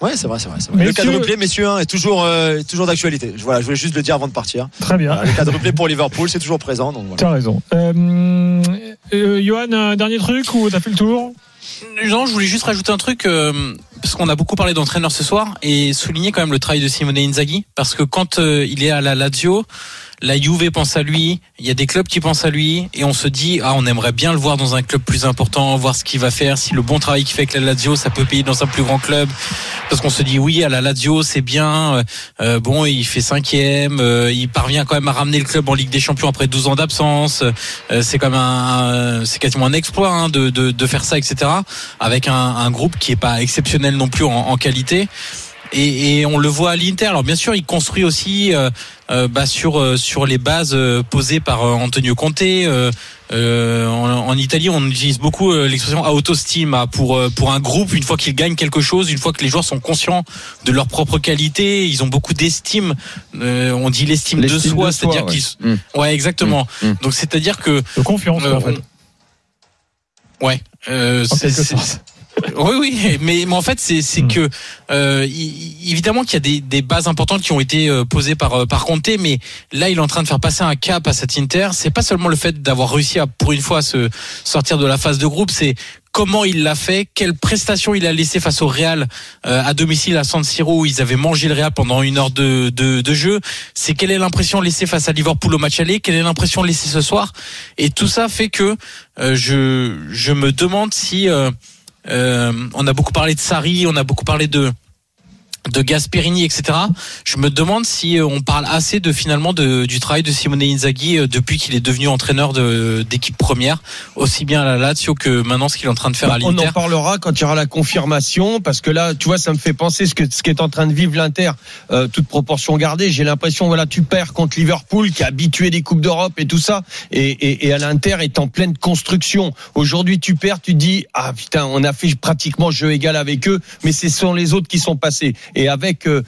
Speaker 8: Ouais, c'est vrai, c'est vrai. c'est vrai. Le quadruplé, messieurs, hein, est toujours, euh, toujours d'actualité. Je- Voilà, je voulais juste le dire avant de partir.
Speaker 4: Très bien.
Speaker 8: Voilà, le quadruplé pour Liverpool, c'est toujours présent. Donc voilà.
Speaker 4: Tu as raison. Euh, euh, Johan, un dernier truc ou t'as fait le tour?
Speaker 7: Non, je voulais juste rajouter un truc euh, parce qu'on a beaucoup parlé d'entraîneur ce soir et souligner quand même le travail de Simone Inzaghi parce que quand euh, il est à la Lazio, la Juve pense à lui, il y a des clubs qui pensent à lui et on se dit ah on aimerait bien le voir dans un club plus important, voir ce qu'il va faire, si le bon travail qu'il fait avec la Lazio ça peut payer dans un plus grand club parce qu'on se dit oui à la Lazio c'est bien, euh, euh, bon il fait cinquième, euh, il parvient quand même à ramener le club en Ligue des Champions après 12 ans d'absence, euh, c'est comme un, un- c'est quasiment un exploit hein, de, de, faire ça etc. Avec un, groupe qui est pas exceptionnel non plus en qualité. Et, et on le voit à l'Inter. Alors bien sûr, il construit aussi euh, euh, bah, sur euh, sur les bases euh, posées par euh, Antonio Conte. Euh, euh, en, en Italie, on utilise beaucoup euh, l'expression autostima pour euh, pour un groupe. Une fois qu'ils gagnent quelque chose, une fois que les joueurs sont conscients de leur propre qualité, ils ont beaucoup d'estime. Euh, on dit l'estime de
Speaker 5: L'estime
Speaker 7: soi,
Speaker 5: de soi,
Speaker 7: c'est-à-dire
Speaker 5: ouais.
Speaker 7: qu'ils
Speaker 5: Mm.
Speaker 7: ouais exactement.
Speaker 5: Mm. Mm.
Speaker 7: Donc c'est-à-dire que
Speaker 4: De confiance,
Speaker 7: euh,
Speaker 4: en fait.
Speaker 7: ouais. Euh,
Speaker 4: En
Speaker 7: c'est-
Speaker 4: quelque sorte.
Speaker 7: Oui, oui, mais, mais en fait, c'est c'est
Speaker 4: Hmm.
Speaker 7: que euh, évidemment qu'il y a des, des bases importantes qui ont été euh, posées par euh, par Conte, mais là, il est en train de faire passer un cap à cette Inter. C'est pas seulement le fait d'avoir réussi à pour une fois à se sortir de la phase de groupe, c'est comment il l'a fait, quelle prestation il a laissé face au Real euh, à domicile à San Siro où ils avaient mangé le Real pendant une heure de, de, de jeu. C'est quelle est l'impression laissée face à Liverpool au match aller, quelle est l'impression laissée ce soir, et tout ça fait que euh, je je me demande si euh, on a beaucoup parlé de Sarri, on a beaucoup parlé de de Gasperini, etc. Je me demande si euh, on parle assez de finalement de, du travail de Simone Inzaghi euh, depuis qu'il est devenu entraîneur de- d'équipe première, aussi bien à la Lazio que maintenant ce qu'il est en train de faire à
Speaker 3: On
Speaker 7: l'Inter.
Speaker 3: en parlera quand il y aura la confirmation, parce que là, tu vois, ça me fait penser ce que ce qu'est en train de vivre l'Inter, euh, toute proportion gardée. J'ai l'impression, voilà, tu perds contre Liverpool, qui est habitué des coupes d'Europe et tout ça, et, et, et à l'Inter est en pleine construction. Aujourd'hui, tu perds, tu te dis, ah putain, on a fait pratiquement jeu égal avec eux, mais ce sont les autres qui sont passés. Et avec euh,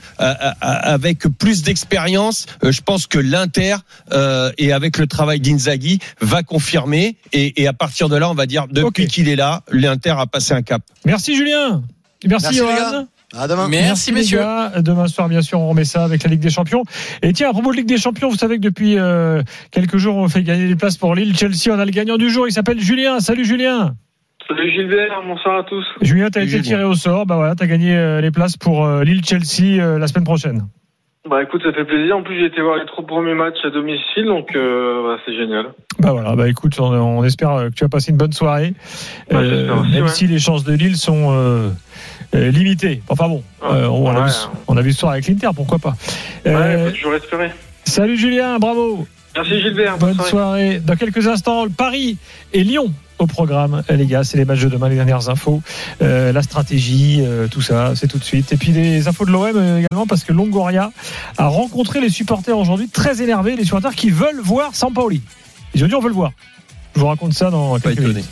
Speaker 3: avec plus d'expérience, euh, je pense que l'Inter euh, et avec le travail d'Inzaghi va confirmer, et, et à partir de là, on va dire, depuis
Speaker 4: Ok.
Speaker 3: qu'il est là, l'Inter a passé un cap.
Speaker 4: Merci Julien. Merci,
Speaker 8: Merci. À demain.
Speaker 7: Merci, messieurs.
Speaker 4: gars. Demain soir, bien sûr, on remet ça avec la Ligue des Champions. Et tiens, à propos de Ligue des Champions, vous savez que depuis euh, quelques jours, on fait gagner des places pour Lille, Chelsea. On a le gagnant du jour. Il s'appelle Julien. Salut Julien.
Speaker 9: Salut Gilbert, bonsoir à tous.
Speaker 4: Julien, t'as été tiré au sort. Bah voilà, t'as gagné euh, les places pour euh, Lille, Chelsea euh, la semaine prochaine.
Speaker 9: Bah écoute, ça fait plaisir. En plus, j'ai été voir les trois premiers matchs à domicile, donc euh, bah, c'est génial.
Speaker 4: Bah voilà, bah écoute, on, on espère que tu as passé une bonne soirée, Euh,
Speaker 9: aussi,
Speaker 4: même
Speaker 9: ouais.
Speaker 4: si les chances de Lille sont euh, limitées. Enfin bon, euh, on, a
Speaker 9: Ouais.
Speaker 4: vu, on a vu ce soir avec l'Inter, pourquoi pas.
Speaker 9: Ouais,
Speaker 4: Euh,
Speaker 9: faut toujours espérer.
Speaker 4: salut Julien, bravo.
Speaker 9: Merci Gilbert.
Speaker 4: Bonne soirée. Dans quelques instants, Paris et Lyon au programme, les gars. C'est les matchs de demain, les dernières infos, euh, la stratégie, euh, tout ça, c'est tout de suite. Et puis des infos de l'OM euh, également, parce que Longoria a rencontré les supporters aujourd'hui, très énervés, les supporters qui veulent voir Sampaoli. Ils ont dit on veut le voir. Je vous raconte ça dans quelques minutes.